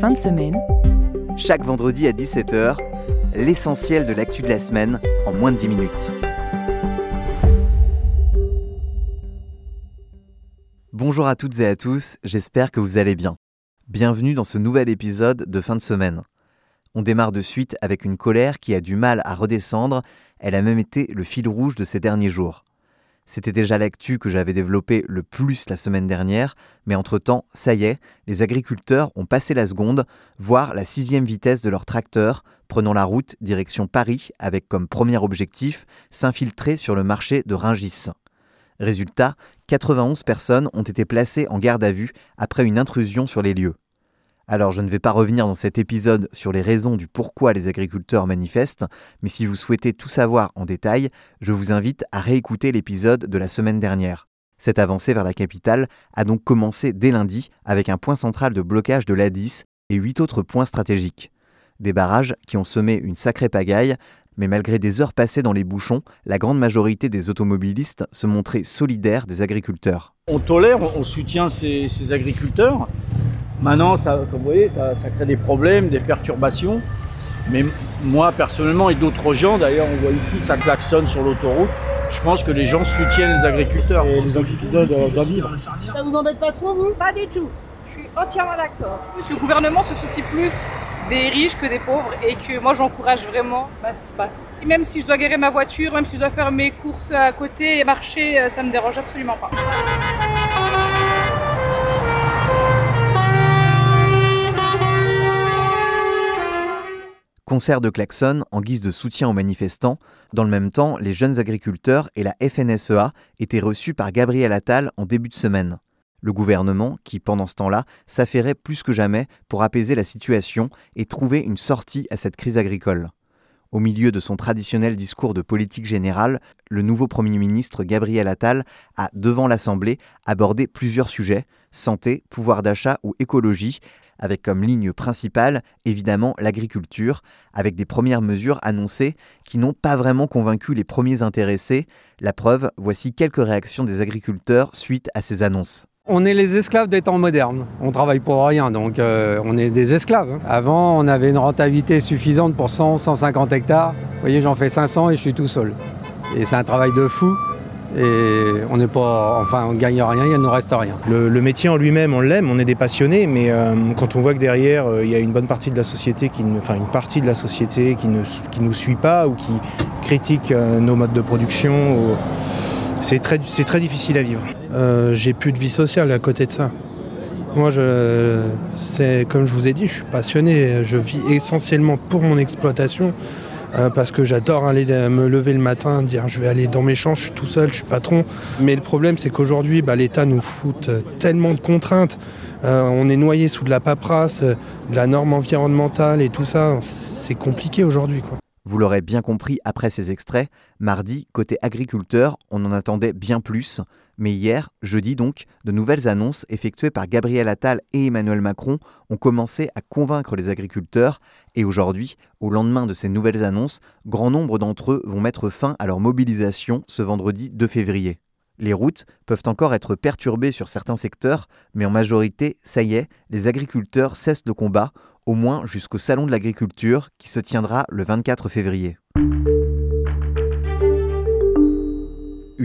Fin de semaine. Chaque vendredi à 17h, l'essentiel de l'actu de la semaine en moins de 10 minutes. Bonjour à toutes et à tous, j'espère que vous allez bien. Bienvenue dans ce nouvel épisode de fin de semaine. On démarre de suite avec une colère qui a du mal à redescendre, elle a même été le fil rouge de ces derniers jours. C'était déjà l'actu que j'avais développé le plus la semaine dernière, mais entre-temps, ça y est, les agriculteurs ont passé la seconde, voire la sixième vitesse de leur tracteur, prenant la route direction Paris avec comme premier objectif s'infiltrer sur le marché de Ringis. Résultat, 91 personnes ont été placées en garde à vue après une intrusion sur les lieux. Alors je ne vais pas revenir dans cet épisode sur les raisons du pourquoi les agriculteurs manifestent, mais si vous souhaitez tout savoir en détail, je vous invite à réécouter l'épisode de la semaine dernière. Cette avancée vers la capitale a donc commencé dès lundi avec un point central de blocage de l'A10 et huit autres points stratégiques. Des barrages qui ont semé une sacrée pagaille, mais malgré des heures passées dans les bouchons, la grande majorité des automobilistes se montraient solidaires des agriculteurs. On tolère, on soutient ces, ces agriculteurs. Maintenant, ça, comme vous voyez, ça, ça, crée des problèmes, des perturbations. Mais moi, personnellement, et d'autres gens, d'ailleurs, on voit ici, ça klaxonne sur l'autoroute. Je pense que les gens soutiennent les agriculteurs. Et les agriculteurs doivent vivre. Ça vous embête pas trop, vous? Pas du tout. Je suis entièrement d'accord. Le gouvernement se soucie plus des riches que des pauvres et que moi j'encourage vraiment bah, ce qui se passe. Et même si je dois garer ma voiture, même si je dois faire mes courses à côté et marcher, ça me dérange absolument pas. Concert de klaxon en guise de soutien aux manifestants. Dans le même temps, les jeunes agriculteurs et la FNSEA étaient reçus par Gabriel Attal en début de semaine. Le gouvernement, qui pendant ce temps-là s'affairait plus que jamais pour apaiser la situation et trouver une sortie à cette crise agricole. Au milieu de son traditionnel discours de politique générale, le nouveau Premier ministre Gabriel Attal a, devant l'Assemblée, abordé plusieurs sujets santé, pouvoir d'achat ou écologie, avec comme ligne principale évidemment l'agriculture, avec des premières mesures annoncées qui n'ont pas vraiment convaincu les premiers intéressés. La preuve, voici quelques réactions des agriculteurs suite à ces annonces. On est les esclaves des temps modernes. On travaille pour rien, donc euh, on est des esclaves. Hein. Avant, on avait une rentabilité suffisante pour 100, 150 hectares. Vous voyez, j'en fais 500 et je suis tout seul. Et c'est un travail de fou. Et on n'est pas, enfin, on gagne rien, il ne nous reste rien. Le, le métier en lui-même, on l'aime, on est des passionnés, mais euh, quand on voit que derrière, euh, il y a une bonne partie de la société, qui ne, enfin une partie de la société qui ne qui nous suit pas ou qui critique euh, nos modes de production, ou, c'est très, c'est très difficile à vivre. Euh, j'ai plus de vie sociale à côté de ça. Moi, je, c'est comme je vous ai dit, je suis passionné. Je vis essentiellement pour mon exploitation euh, parce que j'adore aller me lever le matin, dire je vais aller dans mes champs, je suis tout seul, je suis patron. Mais le problème, c'est qu'aujourd'hui, bah, l'État nous fout tellement de contraintes. Euh, on est noyé sous de la paperasse, de la norme environnementale et tout ça. C'est compliqué aujourd'hui. Vous l'aurez bien compris après ces extraits, mardi, côté agriculteur, on en attendait bien plus. Mais hier, jeudi donc, de nouvelles annonces effectuées par Gabriel Attal et Emmanuel Macron ont commencé à convaincre les agriculteurs. Et aujourd'hui, au lendemain de ces nouvelles annonces, grand nombre d'entre eux vont mettre fin à leur mobilisation ce vendredi 2 février. Les routes peuvent encore être perturbées sur certains secteurs, mais en majorité, ça y est, les agriculteurs cessent le combat, au moins jusqu'au Salon de l'agriculture qui se tiendra le 24 février.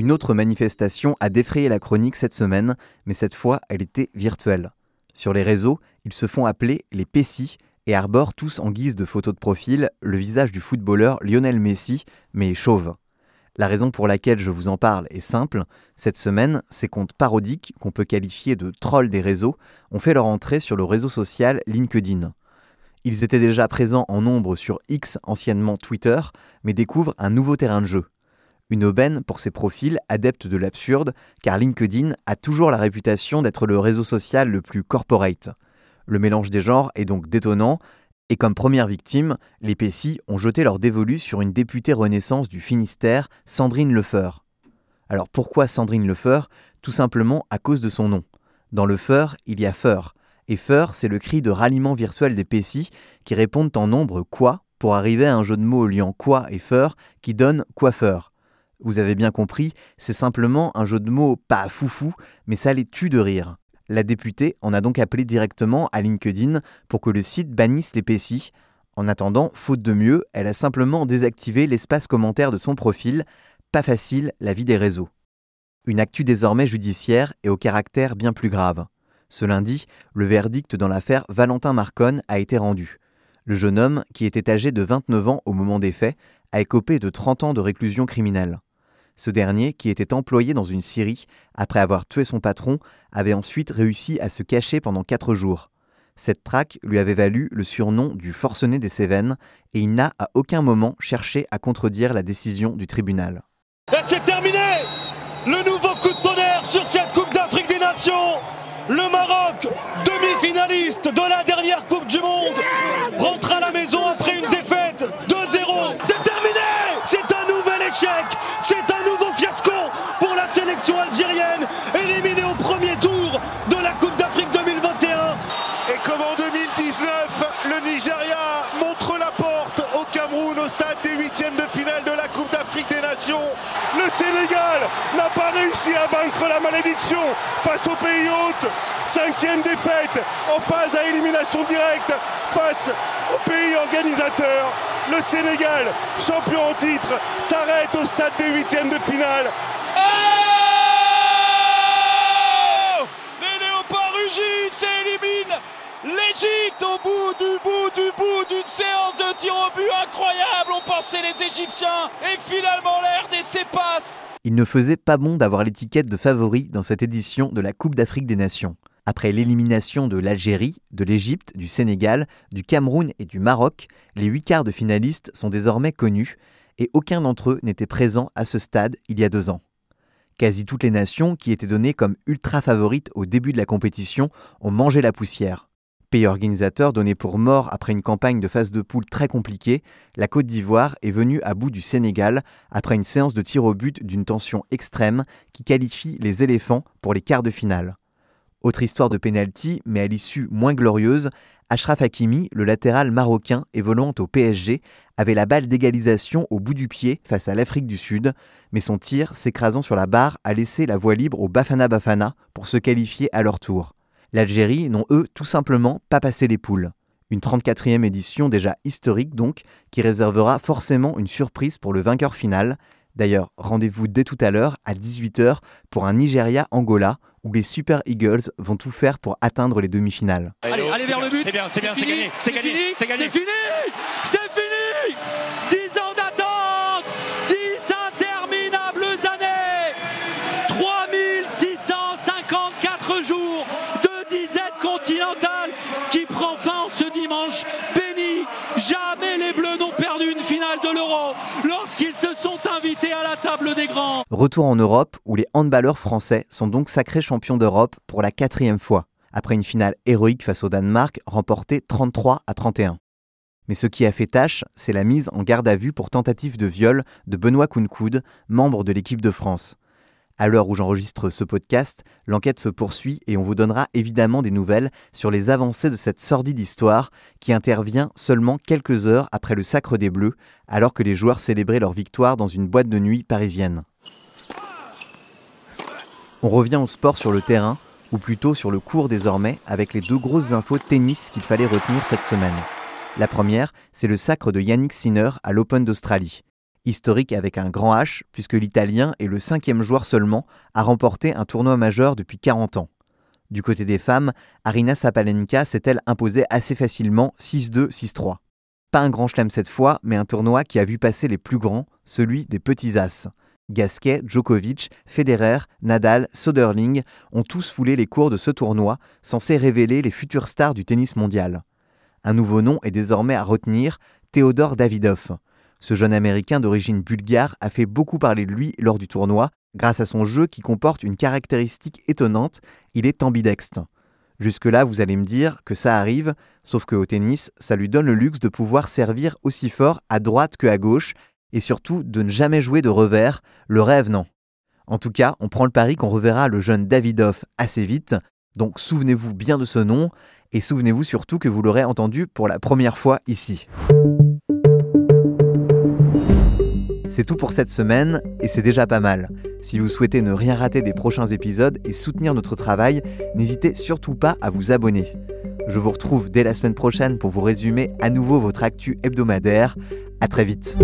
Une autre manifestation a défrayé la chronique cette semaine, mais cette fois elle était virtuelle. Sur les réseaux, ils se font appeler les Pessis et arborent tous en guise de photo de profil le visage du footballeur Lionel Messi, mais chauve. La raison pour laquelle je vous en parle est simple. Cette semaine, ces comptes parodiques, qu'on peut qualifier de trolls des réseaux, ont fait leur entrée sur le réseau social LinkedIn. Ils étaient déjà présents en nombre sur X, anciennement Twitter, mais découvrent un nouveau terrain de jeu. Une aubaine pour ces profils adeptes de l'absurde, car LinkedIn a toujours la réputation d'être le réseau social le plus corporate. Le mélange des genres est donc détonnant, et comme première victime, les Pessis ont jeté leur dévolu sur une députée Renaissance du Finistère, Sandrine Lefeur. Alors pourquoi Sandrine Lefeur Tout simplement à cause de son nom. Dans Lefeur, il y a Feur, et Feur, c'est le cri de ralliement virtuel des Pessis qui répondent en nombre quoi pour arriver à un jeu de mots liant quoi et Feur qui donne coiffeur. Vous avez bien compris, c'est simplement un jeu de mots pas foufou, mais ça les tue de rire. La députée en a donc appelé directement à LinkedIn pour que le site bannisse les PSI. En attendant, faute de mieux, elle a simplement désactivé l'espace commentaire de son profil. Pas facile, la vie des réseaux. Une actu désormais judiciaire et au caractère bien plus grave. Ce lundi, le verdict dans l'affaire Valentin Marconne a été rendu. Le jeune homme, qui était âgé de 29 ans au moment des faits, a écopé de 30 ans de réclusion criminelle. Ce dernier, qui était employé dans une scierie, après avoir tué son patron, avait ensuite réussi à se cacher pendant 4 jours. Cette traque lui avait valu le surnom du forcené des Cévennes et il n'a à aucun moment cherché à contredire la décision du tribunal. Terminé de finale de la Coupe d'Afrique des Nations. Le Sénégal n'a pas réussi à vaincre la malédiction face au pays hôte. Cinquième défaite en phase à élimination directe face au pays organisateur. Le Sénégal, champion en titre, s'arrête au stade des huitièmes de finale. Oh Les léopards rugissent et éliminent l'Égypte au bout du bout du bout d'une séance de tir au but incroyable. On pensait les Égyptiens et finalement des passe. Il ne faisait pas bon d'avoir l'étiquette de favori dans cette édition de la Coupe d'Afrique des Nations. Après l'élimination de l'Algérie, de l'Égypte, du Sénégal, du Cameroun et du Maroc, les huit quarts de finalistes sont désormais connus et aucun d'entre eux n'était présent à ce stade il y a deux ans. Quasi toutes les nations qui étaient données comme ultra favorites au début de la compétition ont mangé la poussière. Pays organisateur donné pour mort après une campagne de phase de poule très compliquée, la Côte d'Ivoire est venue à bout du Sénégal après une séance de tir au but d'une tension extrême qui qualifie les éléphants pour les quarts de finale. Autre histoire de pénalty, mais à l'issue moins glorieuse, Ashraf Hakimi, le latéral marocain évoluant au PSG, avait la balle d'égalisation au bout du pied face à l'Afrique du Sud, mais son tir, s'écrasant sur la barre, a laissé la voie libre au Bafana Bafana pour se qualifier à leur tour. L'Algérie n'ont eux tout simplement pas passé les poules. Une 34e édition déjà historique donc, qui réservera forcément une surprise pour le vainqueur final. D'ailleurs, rendez-vous dès tout à l'heure à 18h pour un Nigeria-Angola où les Super Eagles vont tout faire pour atteindre les demi-finales. Allez, allez vers le but. C'est bien, c'est bien, c'est gagné, c'est gagné, c'est gagné. C'est fini C'est fini disette continentale qui prend fin ce dimanche béni. Jamais les Bleus n'ont perdu une finale de l'Euro lorsqu'ils se sont invités à la table des grands. Retour en Europe où les handballeurs français sont donc sacrés champions d'Europe pour la quatrième fois, après une finale héroïque face au Danemark remportée 33 à 31. Mais ce qui a fait tâche, c'est la mise en garde à vue pour tentative de viol de Benoît Kounkoud, membre de l'équipe de France. À l'heure où j'enregistre ce podcast, l'enquête se poursuit et on vous donnera évidemment des nouvelles sur les avancées de cette sordide histoire qui intervient seulement quelques heures après le sacre des Bleus, alors que les joueurs célébraient leur victoire dans une boîte de nuit parisienne. On revient au sport sur le terrain, ou plutôt sur le court désormais, avec les deux grosses infos tennis qu'il fallait retenir cette semaine. La première, c'est le sacre de Yannick Sinner à l'Open d'Australie. Historique avec un grand H, puisque l'Italien est le cinquième joueur seulement à remporter un tournoi majeur depuis 40 ans. Du côté des femmes, Arina Sapalenka s'est-elle imposée assez facilement 6-2, 6-3. Pas un grand chelem cette fois, mais un tournoi qui a vu passer les plus grands, celui des petits as. Gasquet, Djokovic, Federer, Nadal, Soderling ont tous foulé les cours de ce tournoi, censé révéler les futures stars du tennis mondial. Un nouveau nom est désormais à retenir, Theodore Davidov. Ce jeune Américain d'origine bulgare a fait beaucoup parler de lui lors du tournoi, grâce à son jeu qui comporte une caractéristique étonnante, il est ambidextre. Jusque-là, vous allez me dire que ça arrive, sauf que au tennis, ça lui donne le luxe de pouvoir servir aussi fort à droite que à gauche, et surtout de ne jamais jouer de revers, le rêve non. En tout cas, on prend le pari qu'on reverra le jeune Davidov assez vite, donc souvenez-vous bien de ce nom, et souvenez-vous surtout que vous l'aurez entendu pour la première fois ici. C'est tout pour cette semaine, et c'est déjà pas mal. Si vous souhaitez ne rien rater des prochains épisodes et soutenir notre travail, n'hésitez surtout pas à vous abonner. Je vous retrouve dès la semaine prochaine pour vous résumer à nouveau votre actu hebdomadaire. À très vite.